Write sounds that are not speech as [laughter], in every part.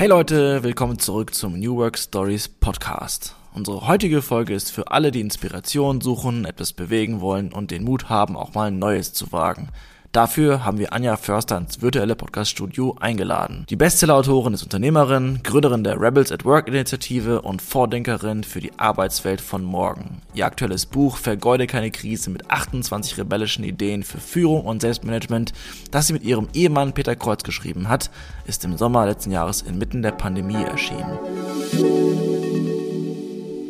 Hey Leute, willkommen zurück zum New Work Stories Podcast. Unsere heutige Folge ist für alle, die Inspiration suchen, etwas bewegen wollen und den Mut haben, auch mal Neues zu wagen. Dafür haben wir Anja Förster ins virtuelle Podcaststudio eingeladen. Die Bestsellerautorin ist Unternehmerin, Gründerin der Rebels at Work Initiative und Vordenkerin für die Arbeitswelt von morgen. Ihr aktuelles Buch Vergeude keine Krise mit 28 rebellischen Ideen für Führung und Selbstmanagement, das sie mit ihrem Ehemann Peter Kreuz geschrieben hat, ist im Sommer letzten Jahres inmitten der Pandemie erschienen.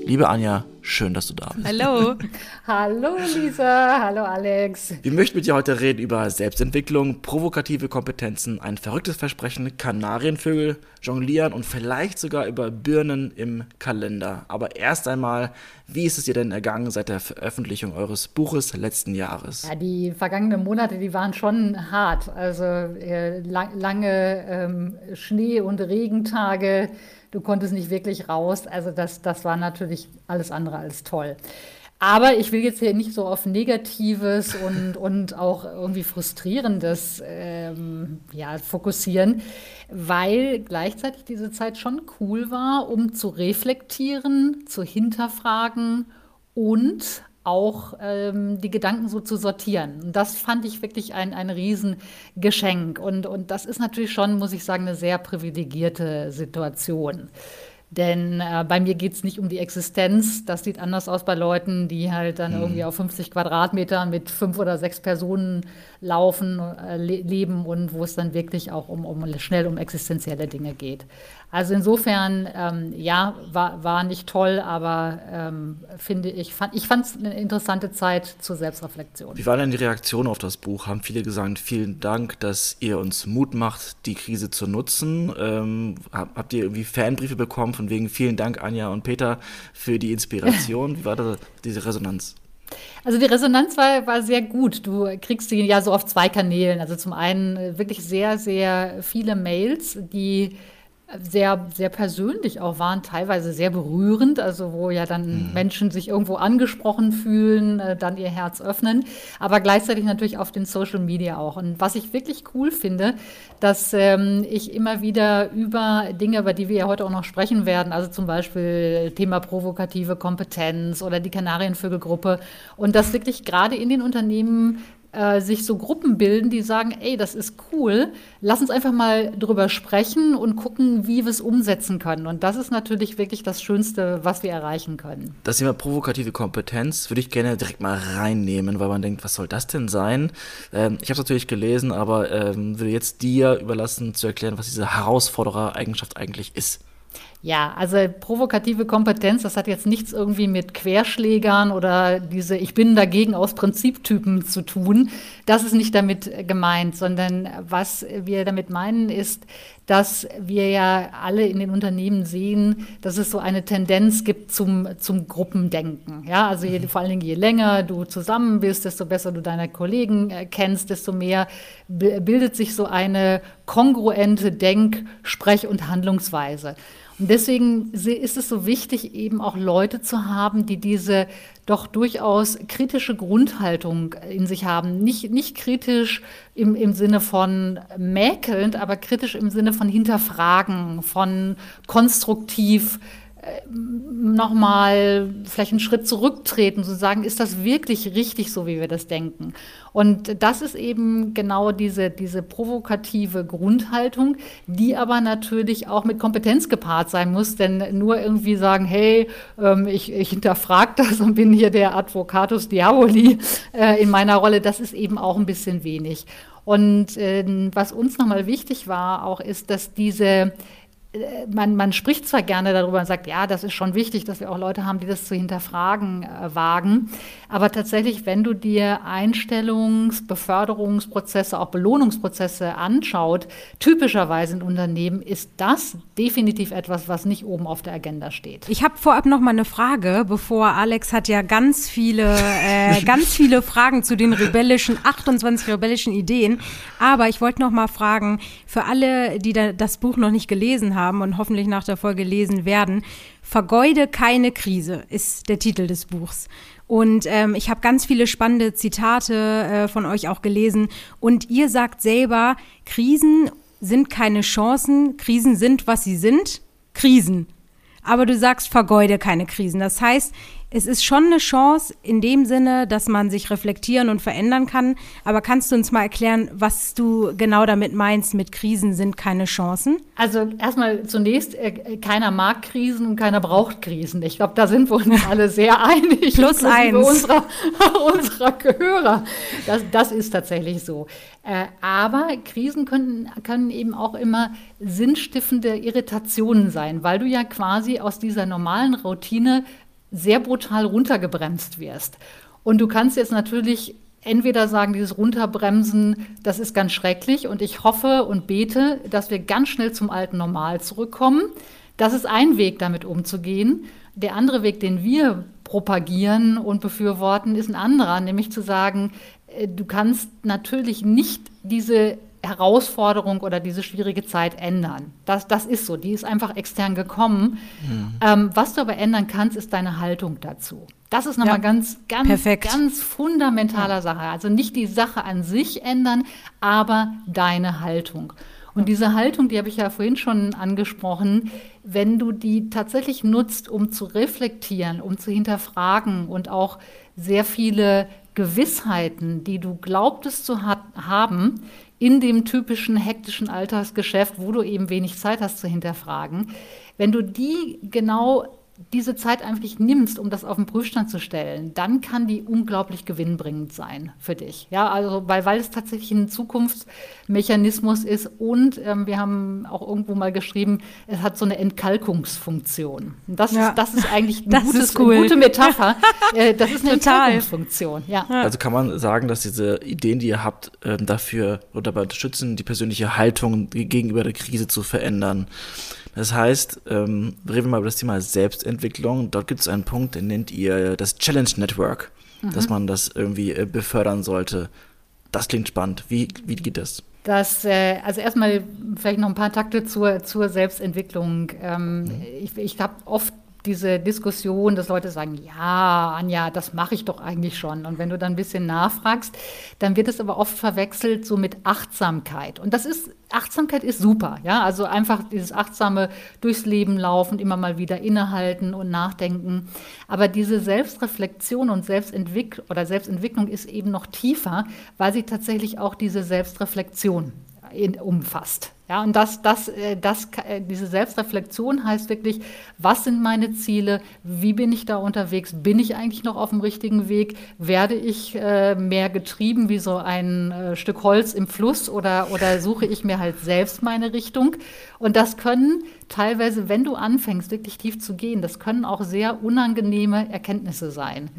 Liebe Anja, schön, dass du da bist. Hallo. [laughs] hallo Lisa, hallo Alex. Wir möchten mit dir heute reden über Selbstentwicklung, provokative Kompetenzen, ein verrücktes Versprechen, Kanarienvögel, Jonglieren und vielleicht sogar über Birnen im Kalender. Aber erst einmal, wie ist es dir denn ergangen seit der Veröffentlichung eures Buches letzten Jahres? Ja, die vergangenen Monate, die waren schon hart. Also äh, lang, lange ähm, Schnee- und Regentage du konntest nicht wirklich raus. Also das, das war natürlich alles andere als toll. Aber ich will jetzt hier nicht so auf Negatives und, [laughs] und auch irgendwie Frustrierendes ähm, ja, fokussieren, weil gleichzeitig diese Zeit schon cool war, um zu reflektieren, zu hinterfragen und auch ähm, die Gedanken so zu sortieren. Und das fand ich wirklich ein, ein Riesengeschenk. Und, und das ist natürlich schon, muss ich sagen, eine sehr privilegierte Situation. Denn äh, bei mir geht es nicht um die Existenz. Das sieht anders aus bei Leuten, die halt dann mhm. irgendwie auf 50 Quadratmetern mit fünf oder sechs Personen laufen, äh, le leben und wo es dann wirklich auch um, um schnell um existenzielle Dinge geht. Also insofern, ähm, ja, war, war nicht toll, aber ähm, finde ich, fand, ich fand es eine interessante Zeit zur Selbstreflexion. Wie war denn die Reaktion auf das Buch? Haben viele gesagt, vielen Dank, dass ihr uns Mut macht, die Krise zu nutzen. Ähm, habt ihr irgendwie Fanbriefe bekommen von wegen vielen Dank, Anja und Peter, für die Inspiration? [laughs] Wie war da diese Resonanz? Also die Resonanz war, war sehr gut. Du kriegst sie ja so auf zwei Kanälen. Also zum einen äh, wirklich sehr, sehr viele Mails, die sehr, sehr persönlich auch waren, teilweise sehr berührend, also wo ja dann mhm. Menschen sich irgendwo angesprochen fühlen, äh, dann ihr Herz öffnen, aber gleichzeitig natürlich auf den Social Media auch. Und was ich wirklich cool finde, dass ähm, ich immer wieder über Dinge, über die wir ja heute auch noch sprechen werden, also zum Beispiel Thema provokative Kompetenz oder die Kanarienvögelgruppe und das wirklich gerade in den Unternehmen äh, sich so Gruppen bilden, die sagen, ey, das ist cool, lass uns einfach mal drüber sprechen und gucken, wie wir es umsetzen können. Und das ist natürlich wirklich das Schönste, was wir erreichen können. Das Thema provokative Kompetenz würde ich gerne direkt mal reinnehmen, weil man denkt, was soll das denn sein? Ähm, ich habe es natürlich gelesen, aber ähm, würde jetzt dir überlassen zu erklären, was diese Herausforderer-Eigenschaft eigentlich ist. Ja, also provokative Kompetenz, das hat jetzt nichts irgendwie mit Querschlägern oder diese Ich bin dagegen aus Prinziptypen zu tun. Das ist nicht damit gemeint, sondern was wir damit meinen ist, dass wir ja alle in den Unternehmen sehen, dass es so eine Tendenz gibt zum, zum Gruppendenken. Ja, also je, vor allen Dingen je länger du zusammen bist, desto besser du deine Kollegen äh, kennst, desto mehr bildet sich so eine kongruente Denk-, Sprech- und Handlungsweise. Deswegen ist es so wichtig, eben auch Leute zu haben, die diese doch durchaus kritische Grundhaltung in sich haben. Nicht, nicht kritisch im, im Sinne von mäkelnd, aber kritisch im Sinne von hinterfragen, von konstruktiv nochmal vielleicht einen Schritt zurücktreten, zu sagen, ist das wirklich richtig so, wie wir das denken? Und das ist eben genau diese, diese provokative Grundhaltung, die aber natürlich auch mit Kompetenz gepaart sein muss, denn nur irgendwie sagen, hey, ähm, ich, ich hinterfrage das und bin hier der Advocatus Diaboli äh, in meiner Rolle, das ist eben auch ein bisschen wenig. Und äh, was uns nochmal wichtig war, auch ist, dass diese man, man spricht zwar gerne darüber und sagt, ja, das ist schon wichtig, dass wir auch Leute haben, die das zu hinterfragen äh, wagen. Aber tatsächlich, wenn du dir Einstellungs-, Beförderungsprozesse, auch Belohnungsprozesse anschaut, typischerweise in Unternehmen, ist das definitiv etwas, was nicht oben auf der Agenda steht. Ich habe vorab noch mal eine Frage, bevor Alex hat ja ganz viele, äh, [laughs] ganz viele Fragen zu den rebellischen, 28 rebellischen Ideen. Aber ich wollte noch mal fragen, für alle, die da das Buch noch nicht gelesen haben, haben und hoffentlich nach der Folge lesen werden. Vergeude keine Krise ist der Titel des Buchs. Und ähm, ich habe ganz viele spannende Zitate äh, von euch auch gelesen. Und ihr sagt selber, Krisen sind keine Chancen, Krisen sind, was sie sind, Krisen. Aber du sagst, vergeude keine Krisen. Das heißt, es ist schon eine Chance in dem Sinne, dass man sich reflektieren und verändern kann. Aber kannst du uns mal erklären, was du genau damit meinst, mit Krisen sind keine Chancen? Also erstmal zunächst, äh, keiner mag Krisen und keiner braucht Krisen. Ich glaube, da sind wir uns alle sehr [laughs] einig. Plus eins. Unserer, [laughs] unserer Hörer. Das, das ist tatsächlich so. Äh, aber Krisen können, können eben auch immer sinnstiftende Irritationen sein, weil du ja quasi aus dieser normalen Routine sehr brutal runtergebremst wirst. Und du kannst jetzt natürlich entweder sagen, dieses Runterbremsen, das ist ganz schrecklich und ich hoffe und bete, dass wir ganz schnell zum alten Normal zurückkommen. Das ist ein Weg, damit umzugehen. Der andere Weg, den wir propagieren und befürworten, ist ein anderer, nämlich zu sagen, äh, du kannst natürlich nicht diese Herausforderung oder diese schwierige Zeit ändern. Das, das ist so, die ist einfach extern gekommen. Mhm. Ähm, was du aber ändern kannst, ist deine Haltung dazu. Das ist nochmal ja, ganz, ganz, perfekt. ganz fundamentaler ja. Sache. Also nicht die Sache an sich ändern, aber deine Haltung. Und diese Haltung, die habe ich ja vorhin schon angesprochen, wenn du die tatsächlich nutzt, um zu reflektieren, um zu hinterfragen und auch sehr viele Gewissheiten, die du glaubtest zu ha haben, in dem typischen hektischen Alltagsgeschäft, wo du eben wenig Zeit hast zu hinterfragen, wenn du die genau diese Zeit einfach nimmst, um das auf den Prüfstand zu stellen, dann kann die unglaublich gewinnbringend sein für dich. Ja, also weil, weil es tatsächlich ein Zukunftsmechanismus ist und ähm, wir haben auch irgendwo mal geschrieben, es hat so eine Entkalkungsfunktion. Das, ja. ist, das ist eigentlich [laughs] eine, gutes, cool. eine gute Metapher. [laughs] äh, das ist eine Entkalkungsfunktion. Ja. Also kann man sagen, dass diese Ideen, die ihr habt, ähm, dafür oder dabei unterstützen, die persönliche Haltung gegenüber der Krise zu verändern. Das heißt, ähm, reden wir mal über das Thema Selbstentwicklung. Dort gibt es einen Punkt, den nennt ihr das Challenge Network, mhm. dass man das irgendwie äh, befördern sollte. Das klingt spannend. Wie, wie geht das? Das, äh, also erstmal vielleicht noch ein paar Takte zur, zur Selbstentwicklung. Ähm, mhm. Ich, ich habe oft diese Diskussion, dass Leute sagen, ja, Anja, das mache ich doch eigentlich schon. Und wenn du dann ein bisschen nachfragst, dann wird es aber oft verwechselt so mit Achtsamkeit. Und das ist, Achtsamkeit ist super, ja. Also einfach dieses achtsame durchs Leben laufen, immer mal wieder innehalten und nachdenken. Aber diese Selbstreflexion und Selbstentwicklung oder Selbstentwicklung ist eben noch tiefer, weil sie tatsächlich auch diese Selbstreflexion in, umfasst. Ja, und das, das, äh, das, äh, diese Selbstreflexion heißt wirklich, was sind meine Ziele? Wie bin ich da unterwegs? Bin ich eigentlich noch auf dem richtigen Weg? Werde ich äh, mehr getrieben wie so ein Stück Holz im Fluss oder, oder suche ich mir halt selbst meine Richtung? Und das können teilweise, wenn du anfängst, wirklich tief zu gehen, das können auch sehr unangenehme Erkenntnisse sein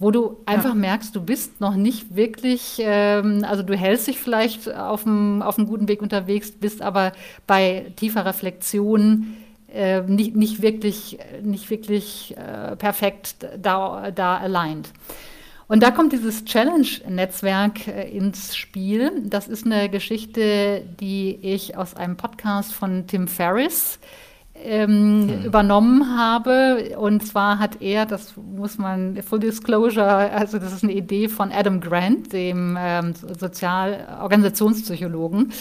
wo du einfach ja. merkst, du bist noch nicht wirklich, ähm, also du hältst dich vielleicht auf einem auf guten Weg unterwegs, bist aber bei tiefer Reflexion äh, nicht, nicht wirklich, nicht wirklich äh, perfekt da, da aligned. Und da kommt dieses Challenge-Netzwerk äh, ins Spiel. Das ist eine Geschichte, die ich aus einem Podcast von Tim Ferriss ähm, hm. übernommen habe. Und zwar hat er, das muss man, Full Disclosure, also das ist eine Idee von Adam Grant, dem ähm, Sozial-Organisationspsychologen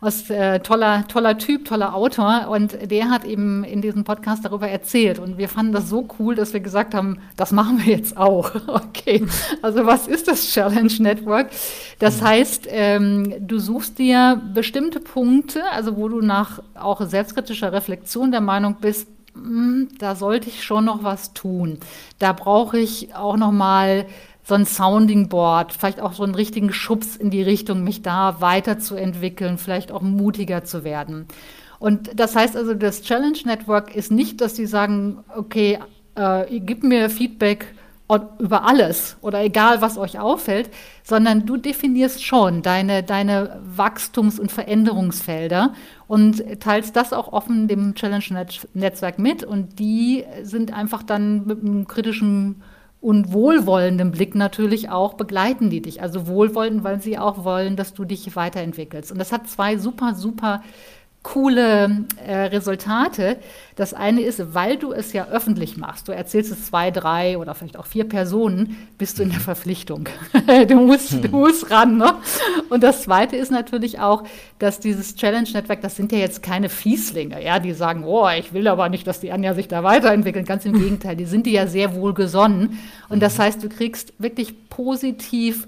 aus äh, toller, toller Typ, toller Autor. Und der hat eben in diesem Podcast darüber erzählt. Und wir fanden das so cool, dass wir gesagt haben, das machen wir jetzt auch. [laughs] okay. Also was ist das Challenge Network? Das mhm. heißt, ähm, du suchst dir bestimmte Punkte, also wo du nach auch selbstkritischer Reflexion der Meinung bist, hm, da sollte ich schon noch was tun. Da brauche ich auch noch mal so ein Sounding Board, vielleicht auch so einen richtigen Schubs in die Richtung, mich da weiterzuentwickeln, vielleicht auch mutiger zu werden. Und das heißt also, das Challenge Network ist nicht, dass die sagen, okay, äh, gib mir Feedback über alles oder egal, was euch auffällt, sondern du definierst schon deine, deine Wachstums- und Veränderungsfelder und teilst das auch offen dem Challenge-Netzwerk mit und die sind einfach dann mit einem kritischen und wohlwollendem Blick natürlich auch begleiten die dich. Also wohlwollend, weil sie auch wollen, dass du dich weiterentwickelst. Und das hat zwei super, super coole äh, Resultate. Das eine ist, weil du es ja öffentlich machst, du erzählst es zwei, drei oder vielleicht auch vier Personen, bist du in der Verpflichtung. [laughs] du, musst, du musst ran. Ne? Und das zweite ist natürlich auch, dass dieses Challenge-Netzwerk, das sind ja jetzt keine Fieslinge, ja, die sagen, oh, ich will aber nicht, dass die Anja sich da weiterentwickelt. Ganz im [laughs] Gegenteil, die sind die ja sehr wohlgesonnen. Und das heißt, du kriegst wirklich positiv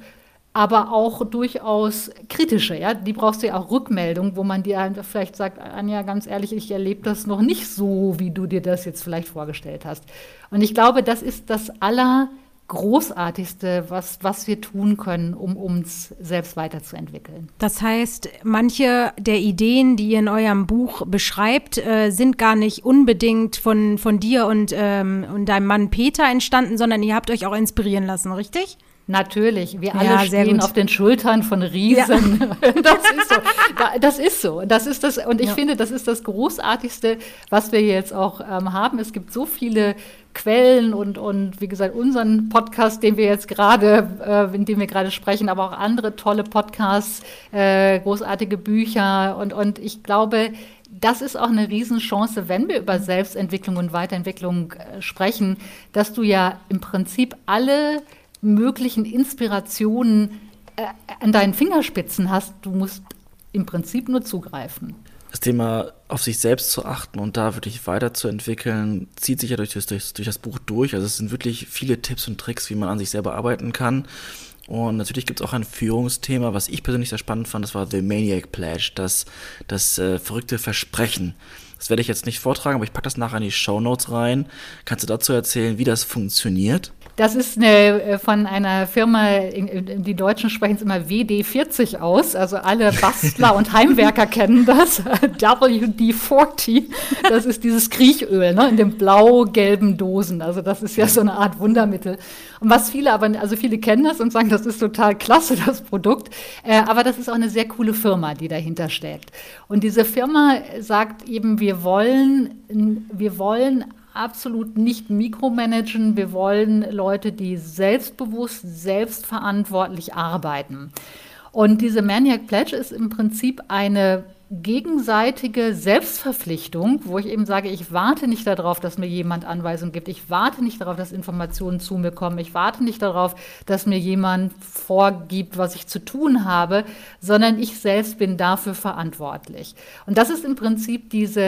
aber auch durchaus kritische. Ja? Die brauchst du ja auch Rückmeldung, wo man dir vielleicht sagt, Anja, ganz ehrlich, ich erlebe das noch nicht so, wie du dir das jetzt vielleicht vorgestellt hast. Und ich glaube, das ist das Allergroßartigste, was, was wir tun können, um uns selbst weiterzuentwickeln. Das heißt, manche der Ideen, die ihr in eurem Buch beschreibt, äh, sind gar nicht unbedingt von, von dir und, ähm, und deinem Mann Peter entstanden, sondern ihr habt euch auch inspirieren lassen, richtig? Natürlich, wir alle ja, stehen auf den Schultern von Riesen. Ja. [laughs] Das ist so. Das ist so. Das ist das, und ich ja. finde, das ist das Großartigste, was wir jetzt auch ähm, haben. Es gibt so viele Quellen und, und wie gesagt, unseren Podcast, den wir jetzt gerade, äh, in dem wir gerade sprechen, aber auch andere tolle Podcasts, äh, großartige Bücher und, und ich glaube, das ist auch eine Riesenchance, wenn wir über Selbstentwicklung und Weiterentwicklung äh, sprechen, dass du ja im Prinzip alle möglichen Inspirationen äh, an deinen Fingerspitzen hast. Du musst im Prinzip nur zugreifen. Das Thema auf sich selbst zu achten und da wirklich weiterzuentwickeln, zieht sich ja durch das, durch, durch das Buch durch. Also es sind wirklich viele Tipps und Tricks, wie man an sich selber arbeiten kann. Und natürlich gibt es auch ein Führungsthema, was ich persönlich sehr spannend fand, das war The Maniac Pledge, das, das äh, verrückte Versprechen. Das werde ich jetzt nicht vortragen, aber ich packe das nachher in die Show Notes rein. Kannst du dazu erzählen, wie das funktioniert? Das ist eine, äh, von einer Firma, die Deutschen sprechen es immer WD40 aus. Also alle Bastler und Heimwerker [laughs] kennen das. [laughs] WD40. Das ist dieses Kriechöl ne, in den blau-gelben Dosen. Also das ist ja so eine Art Wundermittel. Und was viele aber, also viele kennen das und sagen, das ist total klasse, [laughs] das Produkt. Äh, aber das ist auch eine sehr coole Firma, die dahinter steckt. Und diese Firma sagt eben, wir wollen, wir wollen absolut nicht mikromanagen. Wir wollen Leute, die selbstbewusst, selbstverantwortlich arbeiten. Und diese Maniac Pledge ist im Prinzip eine gegenseitige Selbstverpflichtung, wo ich eben sage, ich warte nicht darauf, dass mir jemand Anweisungen gibt. Ich warte nicht darauf, dass Informationen zu mir kommen. Ich warte nicht darauf, dass mir jemand vorgibt, was ich zu tun habe, sondern ich selbst bin dafür verantwortlich. Und das ist im Prinzip diese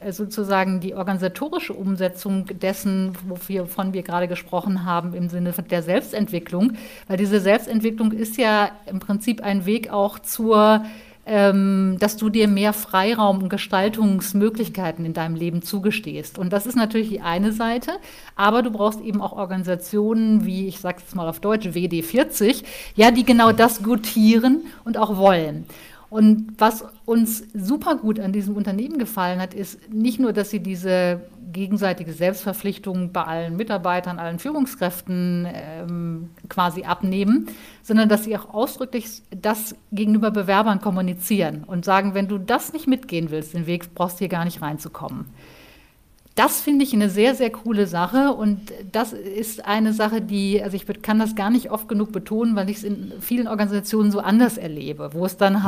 äh, sozusagen die organisatorische Umsetzung dessen, wovon wir gerade gesprochen haben, im Sinne der Selbstentwicklung. Weil diese Selbstentwicklung ist ja im Prinzip ein Weg auch zur dass du dir mehr Freiraum und Gestaltungsmöglichkeiten in deinem Leben zugestehst. Und das ist natürlich die eine Seite, aber du brauchst eben auch Organisationen wie, ich sage es mal auf Deutsch, WD40, ja, die genau das gutieren und auch wollen. Und was uns super gut an diesem Unternehmen gefallen hat, ist nicht nur, dass sie diese gegenseitige Selbstverpflichtung bei allen Mitarbeitern, allen Führungskräften ähm, quasi abnehmen, sondern dass sie auch ausdrücklich das gegenüber Bewerbern kommunizieren und sagen, wenn du das nicht mitgehen willst, den Weg brauchst du hier gar nicht reinzukommen. Das finde ich eine sehr, sehr coole Sache und das ist eine Sache, die, also ich kann das gar nicht oft genug betonen, weil ich es in vielen Organisationen so anders erlebe, wo es dann mhm.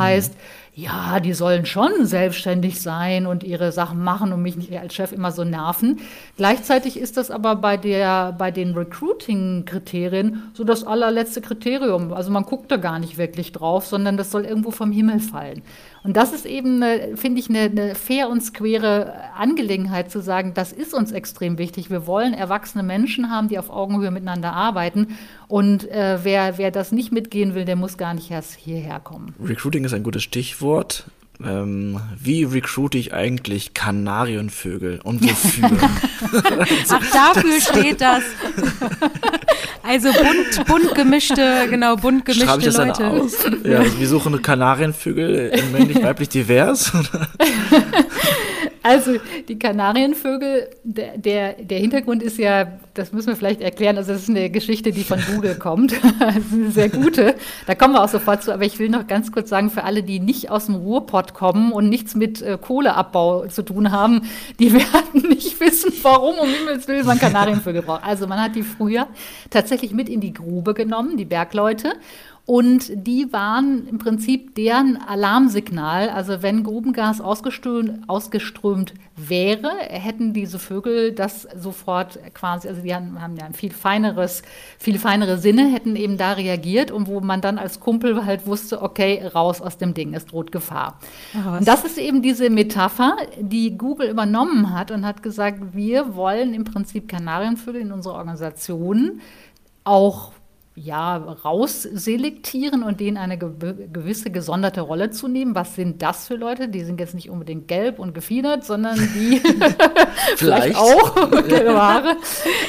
Ja, die sollen schon selbstständig sein und ihre Sachen machen und mich nicht als Chef immer so nerven. Gleichzeitig ist das aber bei, der, bei den Recruiting-Kriterien so das allerletzte Kriterium. Also man guckt da gar nicht wirklich drauf, sondern das soll irgendwo vom Himmel fallen. Und das ist eben, finde ich, eine, eine fair und square Angelegenheit zu sagen, das ist uns extrem wichtig. Wir wollen erwachsene Menschen haben, die auf Augenhöhe miteinander arbeiten. Und äh, wer, wer das nicht mitgehen will, der muss gar nicht erst hierher kommen. Recruiting ist ein gutes Stichwort. Ähm, wie recruite ich eigentlich Kanarienvögel und wofür? [laughs] [laughs] Ach, dafür steht das. Also bunt, bunt gemischte, genau, bunt gemischte Schreibe ich das Leute. Dann aus? Ja, also wir suchen Kanarienvögel männlich, weiblich, divers. [laughs] Also die Kanarienvögel, der, der, der, Hintergrund ist ja, das müssen wir vielleicht erklären, also das ist eine Geschichte, die von Google kommt. [laughs] das ist eine sehr gute. Da kommen wir auch sofort zu, aber ich will noch ganz kurz sagen, für alle, die nicht aus dem Ruhrpott kommen und nichts mit äh, Kohleabbau zu tun haben, die [laughs] werden nicht wissen, warum um Himmels Willen man Kanarienvögel braucht. Also man hat die früher tatsächlich mit in die Grube genommen, die Bergleute Und die waren im Prinzip deren Alarmsignal. Also wenn Grubengas ausgeströmt, ausgeströmt wäre, hätten diese Vögel das sofort quasi, also haben, haben ja ein viel feineres, viel feinere Sinne, hätten eben da reagiert und wo man dann als Kumpel halt wusste, okay, raus aus dem Ding, es droht Gefahr. Ach, und das ist eben diese Metapher, die Google übernommen hat und hat gesagt, wir wollen im Prinzip Kanarienvögel in unserer Organisation auch ja, rausselektieren und denen eine gewisse gesonderte Rolle zu nehmen. Was sind das für Leute? Die sind jetzt nicht unbedingt gelb und gefiedert, sondern die [laughs] [laughs] vielleicht auch Ware,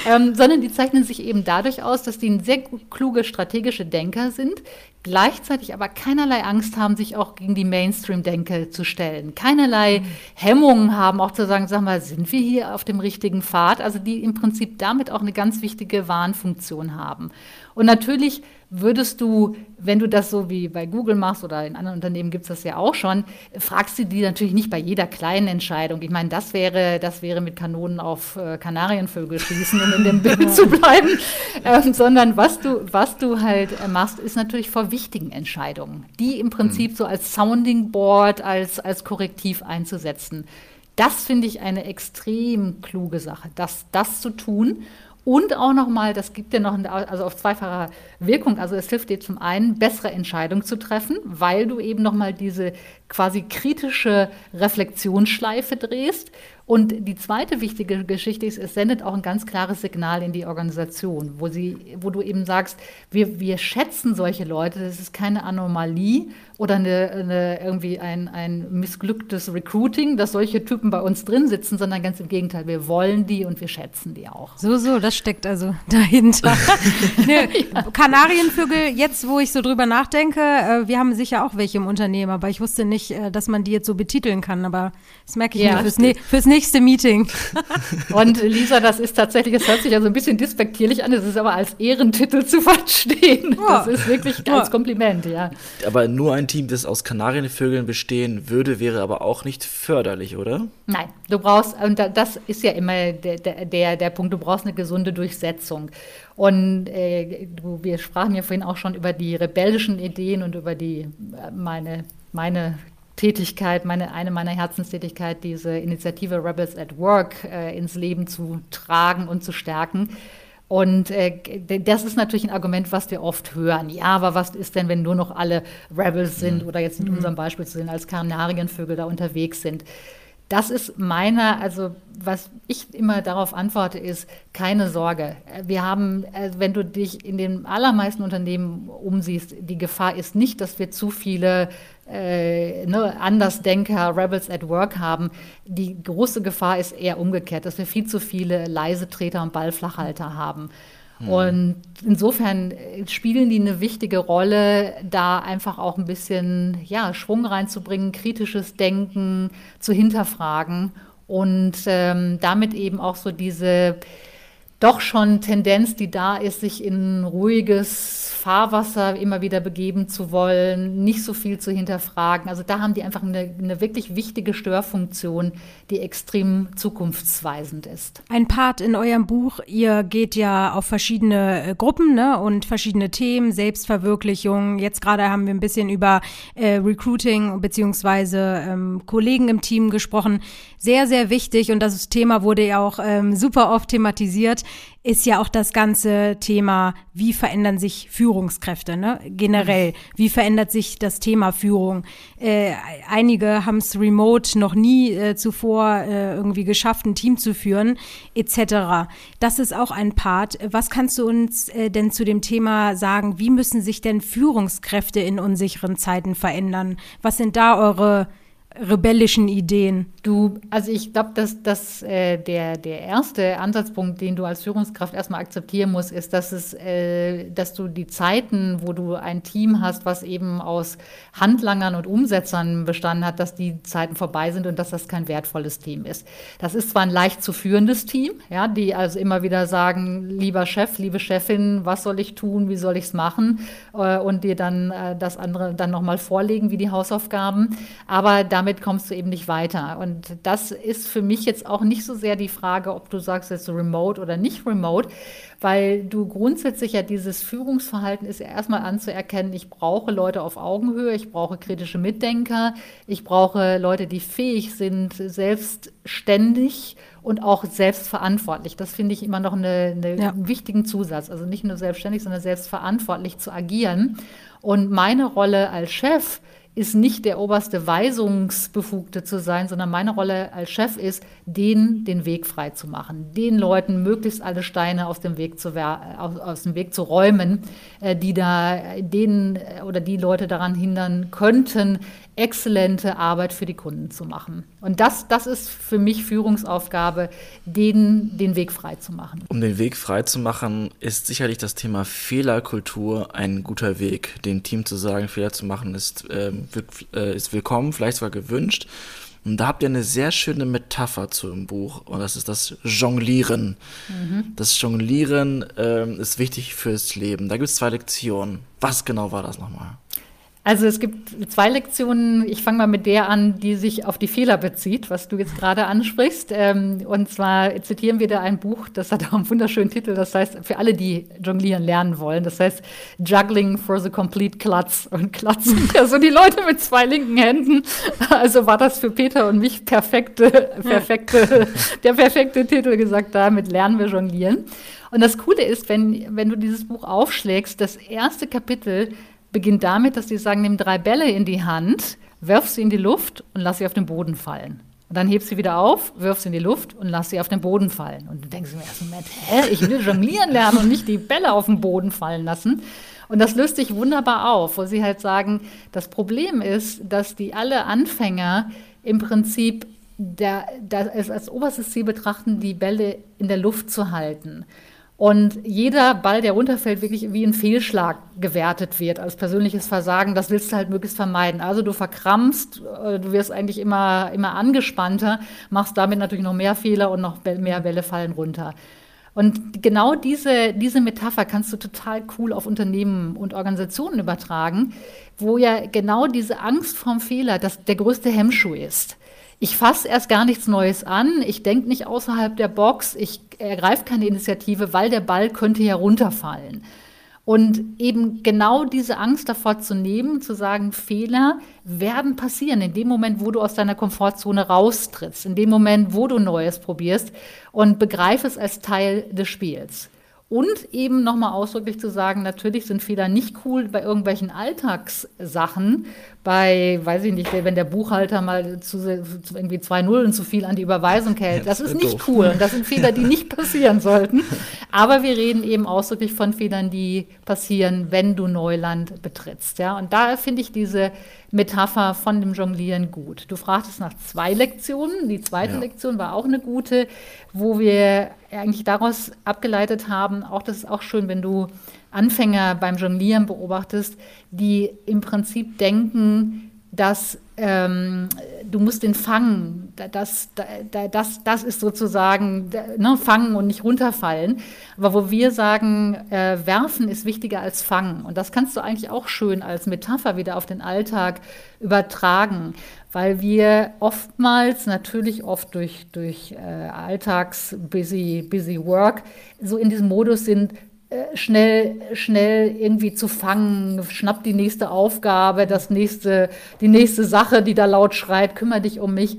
ähm, sondern die zeichnen sich eben dadurch aus, dass die sehr kluge strategische Denker sind, gleichzeitig aber keinerlei Angst haben, sich auch gegen die Mainstream-Denke zu stellen, keinerlei mhm. Hemmungen haben, auch zu sagen, sag mal, sind wir hier auf dem richtigen Pfad? Also die im Prinzip damit auch eine ganz wichtige Warnfunktion haben. Und natürlich würdest du, wenn du das so wie bei Google machst oder in anderen Unternehmen gibt es das ja auch schon, fragst du die natürlich nicht bei jeder kleinen Entscheidung. Ich meine, das wäre, das wäre mit Kanonen auf äh, Kanarienvögel schießen, um in dem Bild [laughs] zu bleiben, ähm, sondern was du, was du halt äh, machst, ist natürlich vor wichtigen Entscheidungen, die im Prinzip mhm. so als Sounding Board, als, als Korrektiv einzusetzen. Das finde ich eine extrem kluge Sache, das, das zu tun. Und auch nochmal, das gibt dir noch, also auf zweifacher Wirkung. Also es hilft dir zum einen, bessere Entscheidungen zu treffen, weil du eben nochmal diese quasi kritische Reflexionsschleife drehst. Und die zweite wichtige Geschichte ist, es sendet auch ein ganz klares Signal in die Organisation, wo, sie, wo du eben sagst, wir, wir schätzen solche Leute, das ist keine Anomalie oder eine, eine, irgendwie ein, ein missglücktes Recruiting, dass solche Typen bei uns drin sitzen, sondern ganz im Gegenteil, wir wollen die und wir schätzen die auch. So, so, das steckt also [laughs] dahinter. [laughs] nee, ja. Kanarienvögel, jetzt wo ich so drüber nachdenke, äh, wir haben sicher auch welche im Unternehmen, aber ich wusste nicht, äh, dass man die jetzt so betiteln kann, aber das merke ich ja, mir fürs, ne fürs nächste Meeting. [laughs] Und Lisa, das ist tatsächlich, das hört sich ja so ein bisschen despektierlich an, das ist aber als Ehrentitel zu verstehen. Das ist wirklich als Kompliment, ja. Aber nur ein Team, das aus Kanarienvögeln bestehen würde, wäre aber auch nicht förderlich, oder? Nein, du brauchst, und das ist ja immer der, der, der Punkt, du brauchst eine gesunde Durchsetzung. Und äh, du, wir sprachen ja vorhin auch schon über die rebellischen Ideen und über die äh, meine, meine Tätigkeit, meine, eine meiner Herzenstätigkeit, diese Initiative Rebels at Work äh, ins Leben zu tragen und zu stärken. Und äh, das ist natürlich ein Argument, was wir oft hören. Ja, aber was ist denn, wenn nur noch alle Rebels sind mhm. oder jetzt in unserem Beispiel zu sehen, als Kanarienvögel da unterwegs sind? Das ist meiner, also was ich immer darauf antworte, ist keine Sorge. Wir haben, äh, wenn du dich in den allermeisten Unternehmen umsiehst, die Gefahr ist nicht, dass wir zu viele äh, ne, Andersdenker, Rebels at Work haben. Die große Gefahr ist eher umgekehrt, dass wir viel zu viele leise Treter und Ballflachhalter haben. Hm. Und insofern spielen die eine wichtige Rolle, da einfach auch ein bisschen ja, Schwung reinzubringen, kritisches Denken zu hinterfragen und ähm, damit eben auch so diese doch schon Tendenz, die da ist, sich in ruhiges Fahrwasser immer wieder begeben zu wollen, nicht so viel zu hinterfragen. Also da haben die einfach eine, eine wirklich wichtige Störfunktion, die extrem zukunftsweisend ist. Ein Part in eurem Buch, ihr geht ja auf verschiedene äh, Gruppen ne, und verschiedene Themen, Selbstverwirklichung. Jetzt gerade haben wir ein bisschen über äh, Recruiting beziehungsweise ähm, Kollegen im Team gesprochen. Sehr, sehr wichtig und das Thema wurde ja auch ähm, super oft thematisiert ist ja auch das ganze Thema, wie verändern sich Führungskräfte, ne? generell. Wie verändert sich das Thema Führung? Äh, einige haben es remote noch nie äh, zuvor äh, irgendwie geschafft, ein Team zu führen, etc. Das ist auch ein Part. Was kannst du uns äh, denn zu dem Thema sagen? Wie müssen sich denn Führungskräfte in unsicheren Zeiten verändern? Was sind da eure rebellischen Ideen? Du, also ich glaube, dass, dass äh, der, der erste Ansatzpunkt, den du als Führungskraft erstmal akzeptieren musst, ist, dass es, äh, dass du die Zeiten, wo du ein Team hast, was eben aus Handlangern und Umsetzern bestanden hat, dass die Zeiten vorbei sind und dass das kein wertvolles Team ist. Das ist zwar ein leicht zu führendes Team, ja, die also immer wieder sagen, lieber Chef, liebe Chefin, was soll ich tun, wie soll ich es machen? Äh, und dir dann äh, das andere dann nochmal vorlegen, wie die Hausaufgaben. Aber damit damit kommst du eben nicht weiter. Und das ist für mich jetzt auch nicht so sehr die Frage, ob du sagst jetzt remote oder nicht remote, weil du grundsätzlich ja dieses Führungsverhalten ist ja erstmal anzuerkennen, ich brauche Leute auf Augenhöhe, ich brauche kritische Mitdenker, ich brauche Leute, die fähig sind, selbstständig und auch selbstverantwortlich. Das finde ich immer noch eine, eine ja. einen wichtigen Zusatz. Also nicht nur selbstständig, sondern selbstverantwortlich zu agieren. Und meine Rolle als Chef ist nicht der oberste Weisungsbefugte zu sein, sondern meine Rolle als Chef ist, denen den Weg frei zu machen, den Leuten möglichst alle Steine aus dem Weg zu, aus, aus dem Weg zu räumen, äh, die da denen äh, oder die Leute daran hindern könnten, exzellente Arbeit für die Kunden zu machen. Und das, das ist für mich Führungsaufgabe, denen den Weg frei zu machen. Um den Weg frei zu machen, ist sicherlich das Thema Fehlerkultur ein guter Weg. Dem Team zu sagen, Fehler zu machen ist, äh, ist willkommen, vielleicht sogar gewünscht. Und da habt ihr eine sehr schöne Metapher zu im Buch und das ist das Jonglieren. Mhm. Das Jonglieren äh, ist wichtig fürs Leben. Da gibt es zwei Lektionen. Was genau war das nochmal? Also es gibt zwei Lektionen. Ich fange mal mit der an, die sich auf die Fehler bezieht, was du jetzt gerade ansprichst. Ähm, und zwar zitieren wir da ein Buch, das hat auch einen wunderschönen Titel. Das heißt, für alle, die jonglieren lernen wollen, das heißt Juggling for the Complete Klotz. Und Klotz [laughs] also die Leute mit zwei linken Händen. Also war das für Peter und mich perfekte, perfekte, der perfekte Titel gesagt, damit lernen wir jonglieren. Und das Coole ist, wenn, wenn du dieses Buch aufschlägst, das erste Kapitel beginnt damit, dass die sagen, nimm drei Bälle in die Hand, wirf sie in die Luft und lass sie auf den Boden fallen. Und dann hebst sie wieder auf, wirf sie in die Luft und lass sie auf den Boden fallen. Und du denkst im ersten Moment, hä, ich will jonglieren lernen und nicht die Bälle auf den Boden fallen lassen. Und das löst sich wunderbar auf, wo sie halt sagen, das Problem ist, dass die alle Anfänger im Prinzip der, der, als oberstes Ziel betrachten, die Bälle in der Luft zu halten. Und jeder Ball, der runterfällt, wirklich wie ein Fehlschlag gewertet wird, als persönliches Versagen, das willst du halt möglichst vermeiden. Also du verkrampfst, äh, du wirst eigentlich immer, immer angespannter, machst damit natürlich noch mehr Fehler und noch mehr Bälle fallen runter. Und genau diese, diese Metapher kannst du total cool auf Unternehmen und Organisationen übertragen, wo ja genau diese Angst vorm Fehler das der größte Hemmschuh ist ich fasse erst gar nichts Neues an, ich denke nicht außerhalb der Box, ich ergreife keine Initiative, weil der Ball könnte ja runterfallen. Und eben genau diese Angst davor zu nehmen, zu sagen, Fehler werden passieren in dem Moment, wo du aus deiner Komfortzone raustrittst, in dem Moment, wo du Neues probierst und begreif es als Teil des Spiels. Und eben nochmal ausdrücklich zu sagen, natürlich sind Fehler nicht cool bei irgendwelchen Alltagssachen, bei, weiß ich nicht, wenn der Buchhalter mal zu, zu irgendwie zwei Nullen zu viel an die Überweisung hält. Das ist nicht cool. Und das sind Fehler, die [laughs] nicht passieren sollten. Aber wir reden eben ausdrücklich von Fehlern, die passieren, wenn du Neuland betrittst. Ja? Und da finde ich diese Metapher von dem Jonglieren gut. Du fragtest nach zwei Lektionen. Die zweite ja. Lektion war auch eine gute, wo wir eigentlich daraus abgeleitet haben, auch das ist auch schön, wenn du Anfänger beim Jonglieren beobachtest, die im Prinzip denken, dass ähm, du musst den fangen. Das, das, das ist sozusagen ne, fangen und nicht runterfallen. Aber wo wir sagen, äh, werfen ist wichtiger als fangen. Und das kannst du eigentlich auch schön als Metapher wieder auf den Alltag übertragen, weil wir oftmals, natürlich oft durch, durch äh, Alltags-busy busy work, so in diesem Modus sind, schnell, schnell irgendwie zu fangen, schnapp die nächste Aufgabe, das nächste, die nächste Sache, die da laut schreit, kümmere dich um mich.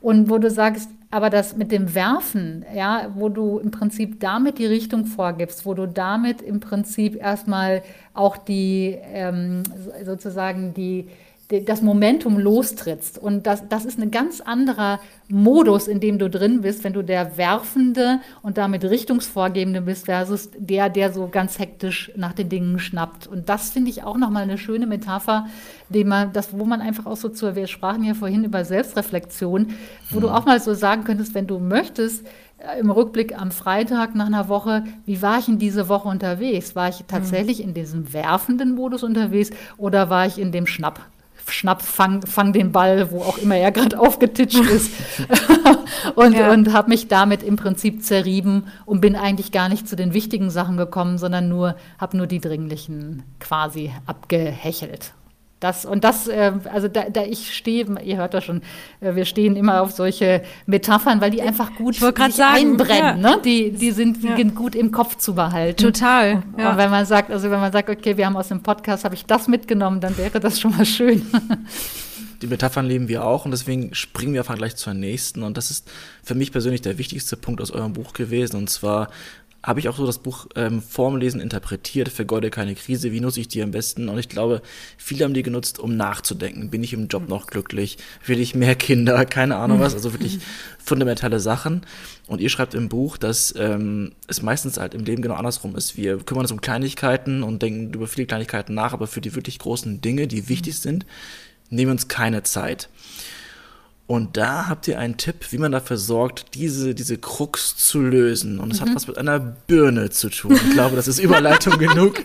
Und wo du sagst, aber das mit dem Werfen, ja, wo du im Prinzip damit die Richtung vorgibst, wo du damit im Prinzip erstmal auch die ähm, sozusagen die, das Momentum lostrittst. Und das, das ist ein ganz anderer Modus, in dem du drin bist, wenn du der Werfende und damit Richtungsvorgebende bist, versus der, der so ganz hektisch nach den Dingen schnappt. Und das finde ich auch nochmal eine schöne Metapher, die man, das, wo man einfach auch so zu, wir sprachen ja vorhin über Selbstreflexion, wo mhm. du auch mal so sagen könntest, wenn du möchtest, äh, im Rückblick am Freitag nach einer Woche, wie war ich in diese Woche unterwegs? War ich tatsächlich in diesem werfenden Modus unterwegs oder war ich in dem Schnapp? Schnapp, fang, fang den Ball, wo auch immer er gerade [laughs] aufgetitscht [laughs] ist. [laughs] und ja. und habe mich damit im Prinzip zerrieben und bin eigentlich gar nicht zu den wichtigen Sachen gekommen, sondern nur, habe nur die dringlichen quasi abgehechelt. Das, und das, äh, also da, da ich stehe, ihr hört das schon, äh, wir stehen immer auf solche Metaphern, weil die einfach gut sich sagen, einbrennen, ja. ne? Die, die sind ja. gut im Kopf zu behalten. Total. Ja. Und wenn man sagt, also wenn man sagt, okay, wir haben aus dem Podcast, habe ich das mitgenommen, dann wäre das schon mal schön. Die Metaphern leben wir auch und deswegen springen wir einfach gleich zur nächsten. Und das ist für mich persönlich der wichtigste Punkt aus eurem Buch gewesen. Und zwar habe ich auch so das Buch ähm, vorm Lesen interpretiert, vergeude keine Krise, wie nutze ich die am besten? Und ich glaube, viele haben die genutzt, um nachzudenken. Bin ich im Job noch glücklich? Will ich mehr Kinder? [laughs] Keine Ahnung was, also wirklich fundamentale Sachen. Und ihr schreibt im Buch, dass ähm, es meistens halt im Leben genau andersrum ist. Wir kümmern uns um Kleinigkeiten und denken über viele Kleinigkeiten nach, aber für die wirklich großen Dinge, die wichtig sind, nehmen wir uns keine Zeit. Und da habt ihr einen Tipp, wie man dafür sorgt, diese, diese Krux zu lösen. Und es mhm. hat was mit einer Birne zu tun. Ich glaube, das ist Überleitung [laughs] genug,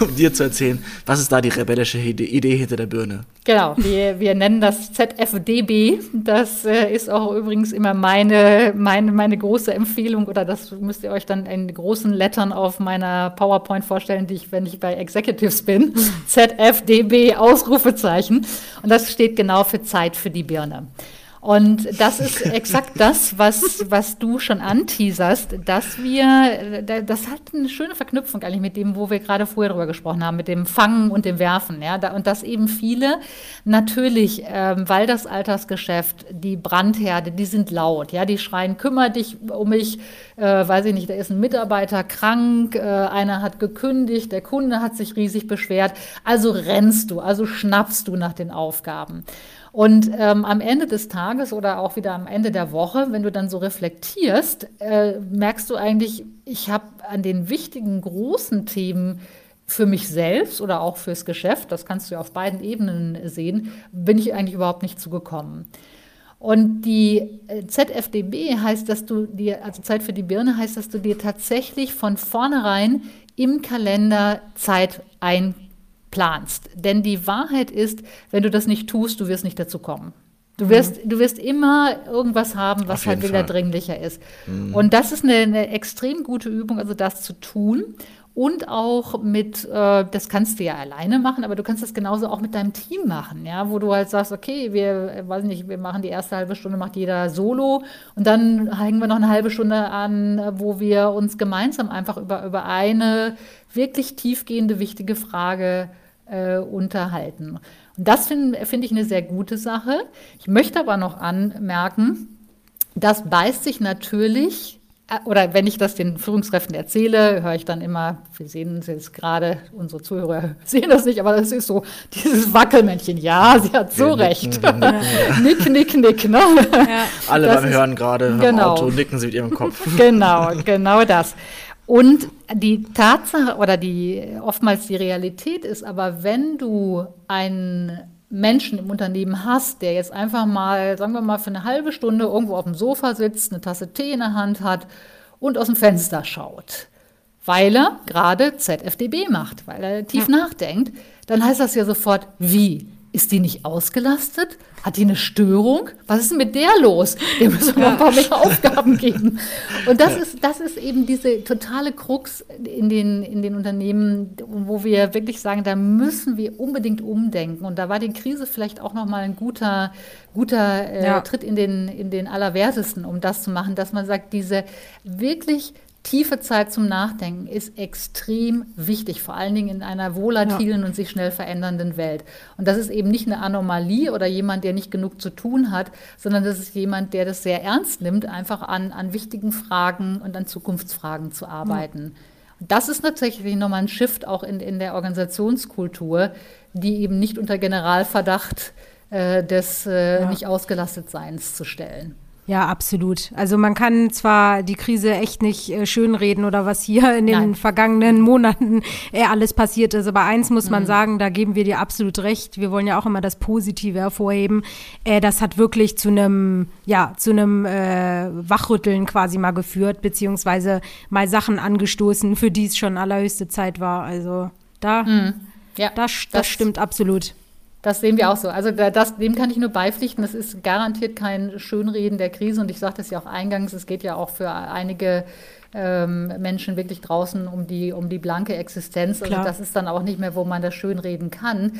um dir zu erzählen, was ist da die rebellische Idee hinter der Birne? Genau, wir, wir nennen das ZFDB. Das äh, ist auch übrigens immer meine, meine, meine große Empfehlung oder das müsst ihr euch dann in großen Lettern auf meiner PowerPoint vorstellen, die ich, wenn ich bei Executives bin. [laughs] ZFDB, Ausrufezeichen. Und das steht genau für Zeit für die Birne. Und das ist exakt das, was, was du schon anteaserst, dass wir, das hat eine schöne Verknüpfung eigentlich mit dem, wo wir gerade vorher drüber gesprochen haben, mit dem Fangen und dem Werfen. Ja? Und dass eben viele natürlich, ähm, weil das Altersgeschäft, die Brandherde, die sind laut, ja, die schreien, kümmere dich um mich, äh, weiß ich nicht, da ist ein Mitarbeiter krank, äh, einer hat gekündigt, der Kunde hat sich riesig beschwert, also rennst du, also schnappst du nach den Aufgaben. Und ähm, am Ende des Tages oder auch wieder am Ende der Woche, wenn du dann so reflektierst, äh, merkst du eigentlich, ich habe an den wichtigen großen Themen für mich selbst oder auch fürs Geschäft, das kannst du ja auf beiden Ebenen sehen, bin ich eigentlich überhaupt nicht zugekommen. Und die äh, ZFDB heißt, dass du dir, also Zeit für die Birne heißt, dass du dir tatsächlich von vornherein im Kalender Zeit ein planst. Denn die Wahrheit ist, wenn du das nicht tust, du wirst nicht dazu kommen. Du mhm. wirst, mhm. du wirst immer irgendwas haben, was halt wieder Fall. dringlicher ist. Mhm. Und das ist eine, eine, extrem gute Übung, also das zu tun. Und auch mit, äh, das kannst du ja alleine machen, aber du kannst das genauso auch mit deinem Team machen, ja, wo du halt sagst, okay, wir, äh, weiß nicht, wir machen die erste halbe Stunde, macht jeder Solo und dann hängen wir noch eine halbe Stunde an, wo wir uns gemeinsam einfach über, über eine wirklich tiefgehende, wichtige Frage äh, unterhalten. Und das finde find ich eine sehr gute Sache. Ich möchte aber noch anmerken, das beißt sich natürlich äh, oder wenn ich das den Führungskräften erzähle, höre ich dann immer, wir sehen es jetzt gerade, unsere Zuhörer [laughs] sehen das nicht, aber das ist so, dieses Wackelmännchen, ja, sie hat so wir recht. Nicken, [laughs] nick, nick, nick. Ne? Ja. Alle das beim ist, Hören gerade genau. im Auto nicken sie mit ihrem Kopf. [laughs] Genau, genau das. Und die Tatsache oder die oftmals die Realität ist aber, wenn du einen Menschen im Unternehmen hast, der jetzt einfach mal, sagen wir mal, für eine halbe Stunde irgendwo auf dem Sofa sitzt, eine Tasse Tee in der Hand hat und aus dem Fenster schaut, weil er gerade ZFDB macht, weil er tief ja. nachdenkt, dann heißt das ja sofort, wie? Ist die nicht ausgelastet? Hat die eine Störung? Was ist denn mit der los? Dem müssen wir ja. ein paar mehr [laughs] Aufgaben geben. Und das, ja. ist, das ist eben diese totale Krux in den, in den Unternehmen, wo wir wirklich sagen, da müssen wir unbedingt umdenken. Und da war die Krise vielleicht auch nochmal ein guter, guter äh, ja. Tritt in den, in den Allerwertesten, um das zu machen, dass man sagt, diese wirklich tiefe Zeit zum Nachdenken ist extrem wichtig, vor allen Dingen in einer volatilen ja. und sich schnell verändernden Welt. Und das ist eben nicht eine Anomalie oder jemand, der nicht genug zu tun hat, sondern das ist jemand, der das sehr ernst nimmt, einfach an, an wichtigen Fragen und an Zukunftsfragen zu arbeiten. Ja. Das ist tatsächlich nochmal ein Shift auch in, in der Organisationskultur, die eben nicht unter Generalverdacht äh, des äh, ja. nicht ausgelastet Seins zu stellen. Ja, absolut. Also man kann zwar die Krise echt nicht äh, schönreden oder was hier in den Nein. vergangenen Monaten äh, alles passiert ist, aber eins muss man mhm. sagen, da geben wir dir absolut recht. Wir wollen ja auch immer das Positive hervorheben. Äh, das hat wirklich zu einem, ja, zu einem äh, Wachrütteln quasi mal geführt, beziehungsweise mal Sachen angestoßen, für die es schon allerhöchste Zeit war. Also da, mhm. ja, das, das, das stimmt absolut. Das sehen wir auch so. Also das, dem kann ich nur beipflichten. Das ist garantiert kein Schönreden der Krise. Und ich sagte es ja auch eingangs, es geht ja auch für einige ähm, Menschen wirklich draußen um die, um die blanke Existenz. Also das ist dann auch nicht mehr, wo man das schönreden kann.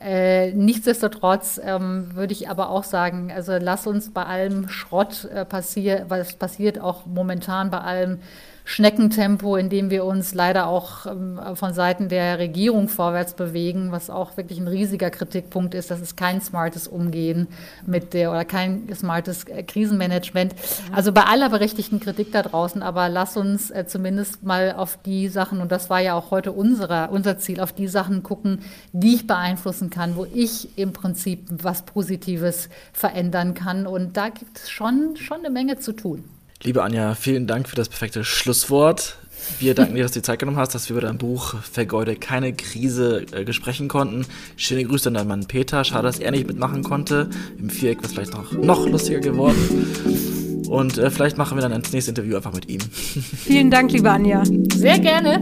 Äh, nichtsdestotrotz ähm, würde ich aber auch sagen, also lass uns bei allem Schrott äh, passieren, weil es passiert auch momentan bei allem Schneckentempo, in dem wir uns leider auch ähm, von Seiten der Regierung vorwärts bewegen, was auch wirklich ein riesiger Kritikpunkt ist. Das ist kein smartes Umgehen mit der oder kein smartes äh, Krisenmanagement. Also bei aller berechtigten Kritik da draußen, aber lass uns äh, zumindest mal auf die Sachen, und das war ja auch heute unsere, unser Ziel, auf die Sachen gucken, die ich beeinflussen kann, wo ich im Prinzip was Positives verändern kann. Und da gibt es schon, schon eine Menge zu tun. Liebe Anja, vielen Dank für das perfekte Schlusswort. Wir danken dir, dass du die Zeit genommen hast, dass wir über dein Buch Vergeude keine Krise äh, konnten. Schöne Grüße an deinen Mann Peter. Schade, dass er nicht mitmachen konnte. Im Viereck war es vielleicht noch, noch lustiger geworden. Und äh, vielleicht machen wir dann das nächste Interview einfach mit ihm. Vielen Dank, liebe Anja. Sehr gerne.